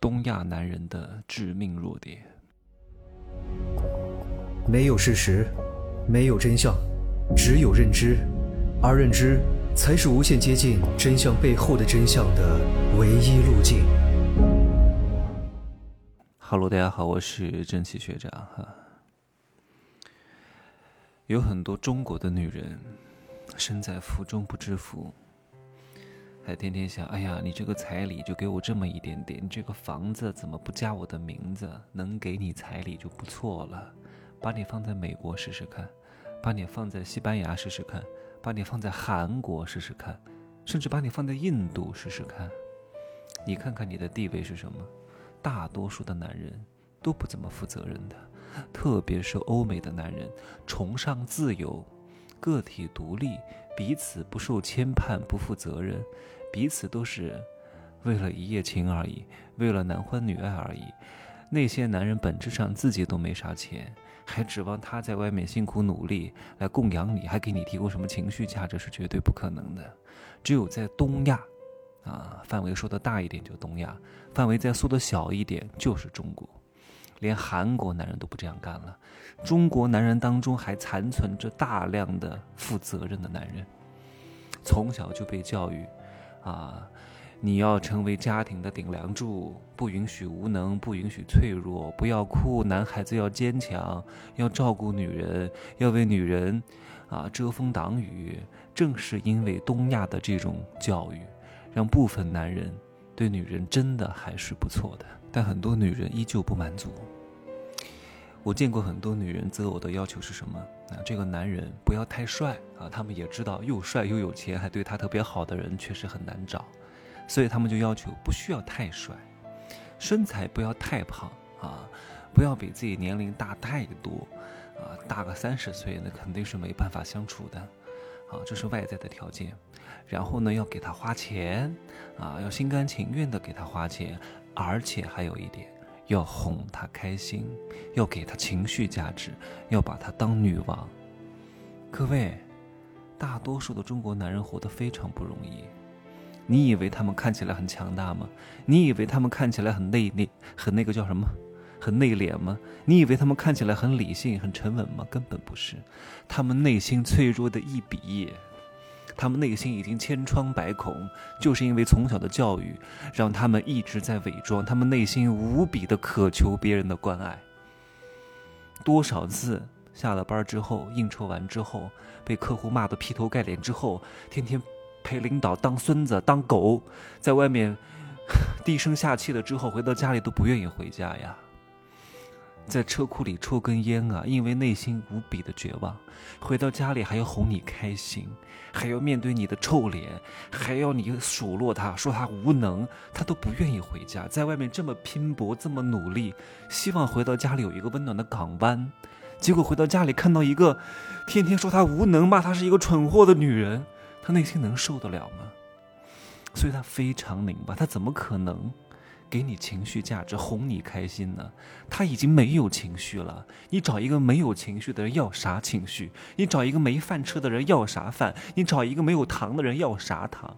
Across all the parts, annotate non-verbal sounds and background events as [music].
东亚男人的致命弱点。没有事实，没有真相，只有认知，而认知才是无限接近真相背后的真相的唯一路径。Hello，大家好，我是正气学长哈。有很多中国的女人，身在福中不知福。才天天想，哎呀，你这个彩礼就给我这么一点点，你这个房子怎么不加我的名字？能给你彩礼就不错了，把你放在美国试试看，把你放在西班牙试试看，把你放在韩国试试看，甚至把你放在印度试试看，你看看你的地位是什么？大多数的男人都不怎么负责任的，特别是欧美的男人，崇尚自由。个体独立，彼此不受牵绊，不负责任，彼此都是为了一夜情而已，为了男欢女爱而已。那些男人本质上自己都没啥钱，还指望他在外面辛苦努力来供养你，还给你提供什么情绪价值，是绝对不可能的。只有在东亚，啊，范围说的大一点就东亚，范围再缩的小一点就是中国。连韩国男人都不这样干了，中国男人当中还残存着大量的负责任的男人，从小就被教育，啊，你要成为家庭的顶梁柱，不允许无能，不允许脆弱，不要哭，男孩子要坚强，要照顾女人，要为女人，啊，遮风挡雨。正是因为东亚的这种教育，让部分男人对女人真的还是不错的。但很多女人依旧不满足。我见过很多女人择偶的要求是什么？啊，这个男人不要太帅啊！他们也知道又帅又有钱还对他特别好的人确实很难找，所以他们就要求不需要太帅，身材不要太胖啊，不要比自己年龄大太多啊，大个三十岁那肯定是没办法相处的啊，这是外在的条件。然后呢，要给他花钱啊，要心甘情愿的给他花钱。而且还有一点，要哄她开心，要给她情绪价值，要把她当女王。各位，大多数的中国男人活得非常不容易。你以为他们看起来很强大吗？你以为他们看起来很内敛，很那个叫什么，很内敛吗？你以为他们看起来很理性、很沉稳吗？根本不是，他们内心脆弱的一笔。他们内心已经千疮百孔，就是因为从小的教育，让他们一直在伪装。他们内心无比的渴求别人的关爱。多少次下了班之后，应酬完之后，被客户骂得劈头盖脸之后，天天陪领导当孙子当狗，在外面 [laughs] 低声下气的之后，回到家里都不愿意回家呀。在车库里抽根烟啊，因为内心无比的绝望。回到家里还要哄你开心，还要面对你的臭脸，还要你数落他，说他无能，他都不愿意回家。在外面这么拼搏，这么努力，希望回到家里有一个温暖的港湾。结果回到家里看到一个天天说他无能、骂他是一个蠢货的女人，他内心能受得了吗？所以他非常拧巴，他怎么可能？给你情绪价值，哄你开心呢？他已经没有情绪了。你找一个没有情绪的人要啥情绪？你找一个没饭吃的人要啥饭？你找一个没有糖的人要啥糖？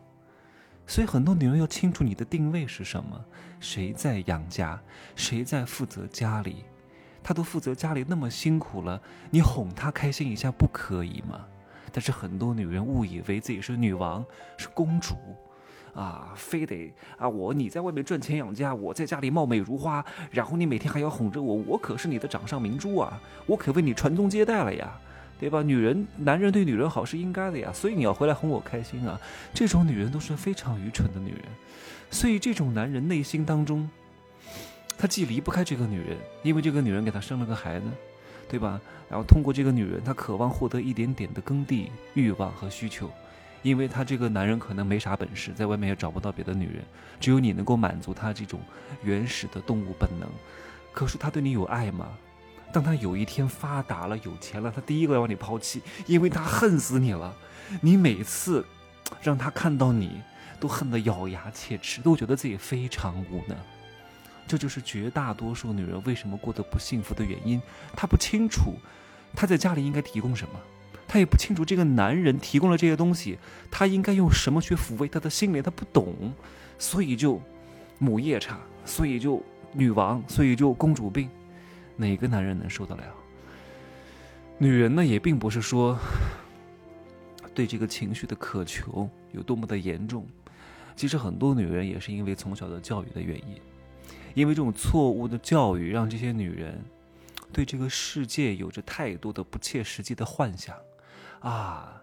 所以很多女人要清楚你的定位是什么？谁在养家？谁在负责家里？他都负责家里那么辛苦了，你哄他开心一下不可以吗？但是很多女人误以为自己是女王，是公主。啊，非得啊！我你在外面赚钱养家，我在家里貌美如花，然后你每天还要哄着我，我可是你的掌上明珠啊！我可为你传宗接代了呀，对吧？女人，男人对女人好是应该的呀，所以你要回来哄我开心啊！这种女人都是非常愚蠢的女人，所以这种男人内心当中，他既离不开这个女人，因为这个女人给他生了个孩子，对吧？然后通过这个女人，他渴望获得一点点的耕地欲望和需求。因为他这个男人可能没啥本事，在外面也找不到别的女人，只有你能够满足他这种原始的动物本能。可是他对你有爱吗？当他有一天发达了、有钱了，他第一个要把你抛弃，因为他恨死你了。你每次让他看到你，都恨得咬牙切齿，都觉得自己非常无能。这就是绝大多数女人为什么过得不幸福的原因。她不清楚，她在家里应该提供什么。他也不清楚这个男人提供了这些东西，他应该用什么去抚慰他的心灵，他不懂，所以就母夜叉所以就女王，所以就公主病，哪个男人能受得了？女人呢，也并不是说对这个情绪的渴求有多么的严重。其实很多女人也是因为从小的教育的原因，因为这种错误的教育，让这些女人对这个世界有着太多的不切实际的幻想，啊。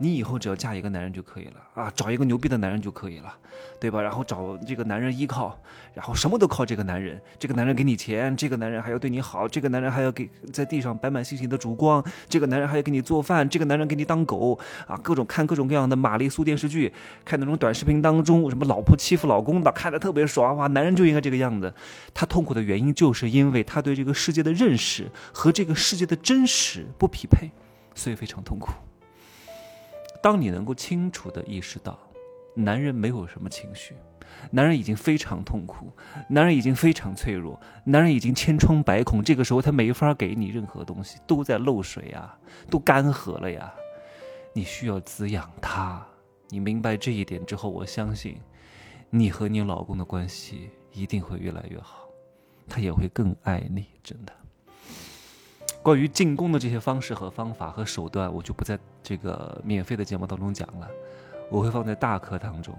你以后只要嫁一个男人就可以了啊，找一个牛逼的男人就可以了，对吧？然后找这个男人依靠，然后什么都靠这个男人。这个男人给你钱，这个男人还要对你好，这个男人还要给在地上摆满星星的烛光，这个男人还要给你做饭，这个男人给你当狗啊！各种看各种各样的玛丽苏电视剧，看那种短视频当中什么老婆欺负老公的，看的特别爽哇！男人就应该这个样子。他痛苦的原因就是因为他对这个世界的认识和这个世界的真实不匹配，所以非常痛苦。当你能够清楚地意识到，男人没有什么情绪，男人已经非常痛苦，男人已经非常脆弱，男人已经千疮百孔，这个时候他没法给你任何东西，都在漏水啊，都干涸了呀，你需要滋养他。你明白这一点之后，我相信，你和你老公的关系一定会越来越好，他也会更爱你，真的。关于进攻的这些方式和方法和手段，我就不在这个免费的节目当中讲了，我会放在大课当中。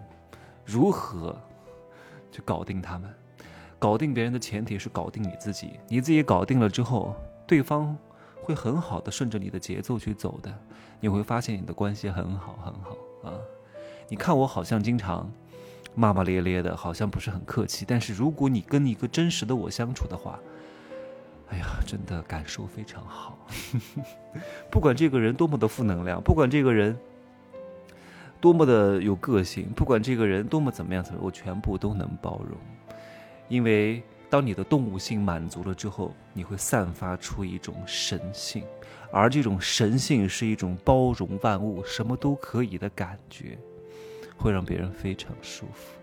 如何去搞定他们？搞定别人的前提是搞定你自己。你自己搞定了之后，对方会很好的顺着你的节奏去走的。你会发现你的关系很好很好啊。你看我好像经常骂骂咧咧的，好像不是很客气。但是如果你跟一个真实的我相处的话，哎呀，真的感受非常好。[laughs] 不管这个人多么的负能量，不管这个人多么的有个性，不管这个人多么怎么样，怎么我全部都能包容。因为当你的动物性满足了之后，你会散发出一种神性，而这种神性是一种包容万物、什么都可以的感觉，会让别人非常舒服。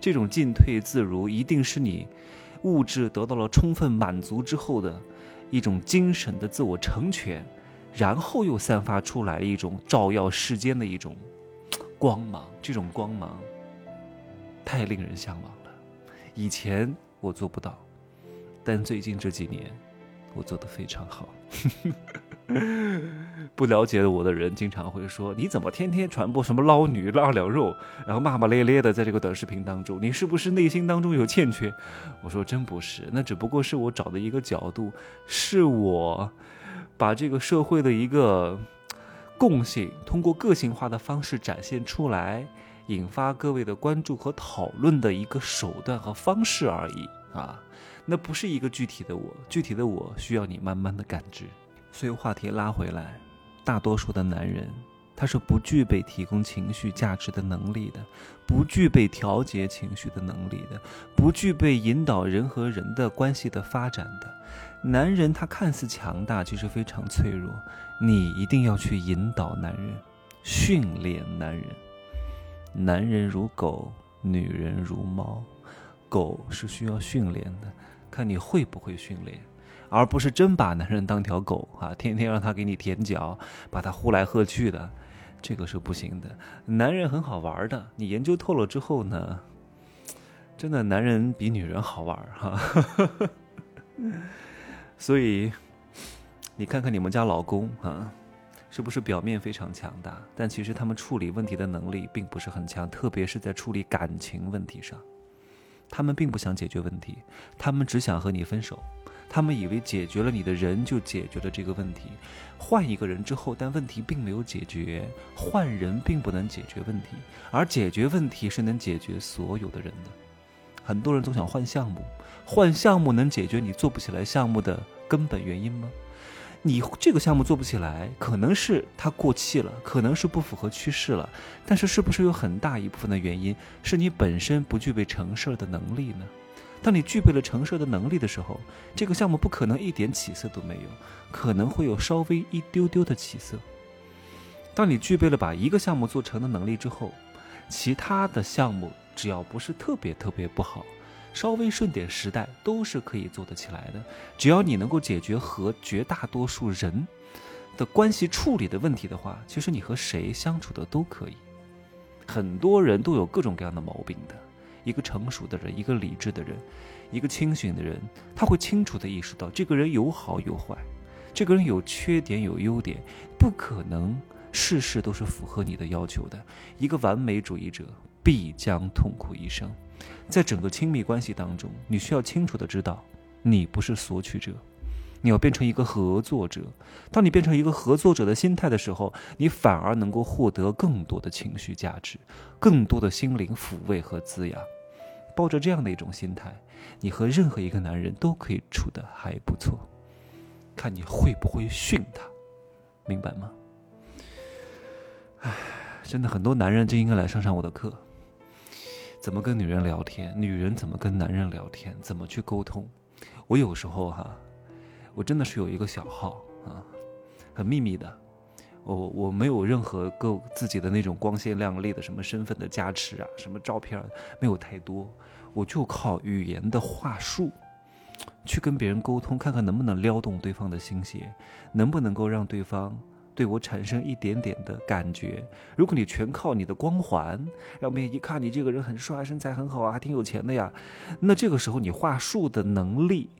这种进退自如，一定是你。物质得到了充分满足之后的一种精神的自我成全，然后又散发出来一种照耀世间的一种光芒。这种光芒太令人向往了。以前我做不到，但最近这几年我做得非常好。[laughs] 不了解我的人经常会说：“你怎么天天传播什么捞女、拉两肉，然后骂骂咧咧的在这个短视频当中？你是不是内心当中有欠缺？”我说：“真不是，那只不过是我找的一个角度，是我把这个社会的一个共性，通过个性化的方式展现出来，引发各位的关注和讨论的一个手段和方式而已啊！那不是一个具体的我，具体的我需要你慢慢的感知。”所以话题拉回来，大多数的男人，他是不具备提供情绪价值的能力的，不具备调节情绪的能力的，不具备引导人和人的关系的发展的。男人他看似强大，其实非常脆弱。你一定要去引导男人，训练男人。男人如狗，女人如猫。狗是需要训练的，看你会不会训练。而不是真把男人当条狗 [laughs] 啊，天天让他给你舔脚，把他呼来喝去的，这个是不行的。男人很好玩的，你研究透了之后呢，真的男人比女人好玩哈。[laughs] 所以你看看你们家老公啊，是不是表面非常强大，但其实他们处理问题的能力并不是很强，特别是在处理感情问题上，他们并不想解决问题，他们只想和你分手。他们以为解决了你的人就解决了这个问题，换一个人之后，但问题并没有解决。换人并不能解决问题，而解决问题是能解决所有的人的。很多人总想换项目，换项目能解决你做不起来项目的根本原因吗？你这个项目做不起来，可能是它过气了，可能是不符合趋势了，但是是不是有很大一部分的原因是你本身不具备成事的能力呢？当你具备了成事的能力的时候，这个项目不可能一点起色都没有，可能会有稍微一丢丢的起色。当你具备了把一个项目做成的能力之后，其他的项目只要不是特别特别不好，稍微顺点时代都是可以做得起来的。只要你能够解决和绝大多数人的关系处理的问题的话，其实你和谁相处的都可以。很多人都有各种各样的毛病的。一个成熟的人，一个理智的人，一个清醒的人，他会清楚的意识到这个人有好有坏，这个人有缺点有优点，不可能事事都是符合你的要求的。一个完美主义者必将痛苦一生。在整个亲密关系当中，你需要清楚的知道，你不是索取者。你要变成一个合作者。当你变成一个合作者的心态的时候，你反而能够获得更多的情绪价值，更多的心灵抚慰和滋养。抱着这样的一种心态，你和任何一个男人都可以处得还不错。看你会不会训他，明白吗？唉，真的很多男人就应该来上上我的课。怎么跟女人聊天？女人怎么跟男人聊天？怎么去沟通？我有时候哈。我真的是有一个小号啊，很秘密的，我我没有任何够自己的那种光鲜亮丽的什么身份的加持啊，什么照片没有太多，我就靠语言的话术，去跟别人沟通，看看能不能撩动对方的心弦，能不能够让对方对我产生一点点的感觉。如果你全靠你的光环，让别人一看你这个人很帅，身材很好啊，还挺有钱的呀，那这个时候你话术的能力。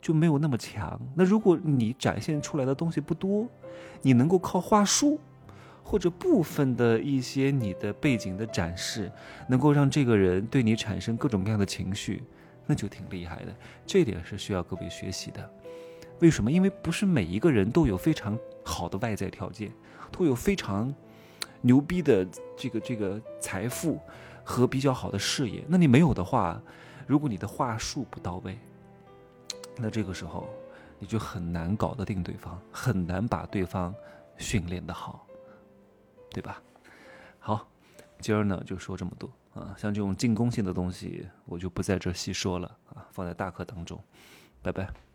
就没有那么强。那如果你展现出来的东西不多，你能够靠话术，或者部分的一些你的背景的展示，能够让这个人对你产生各种各样的情绪，那就挺厉害的。这点是需要各位学习的。为什么？因为不是每一个人都有非常好的外在条件，都有非常牛逼的这个这个财富和比较好的事业。那你没有的话，如果你的话术不到位，那这个时候，你就很难搞得定对方，很难把对方训练的好，对吧？好，今儿呢就说这么多啊，像这种进攻性的东西，我就不在这细说了啊，放在大课当中，拜拜。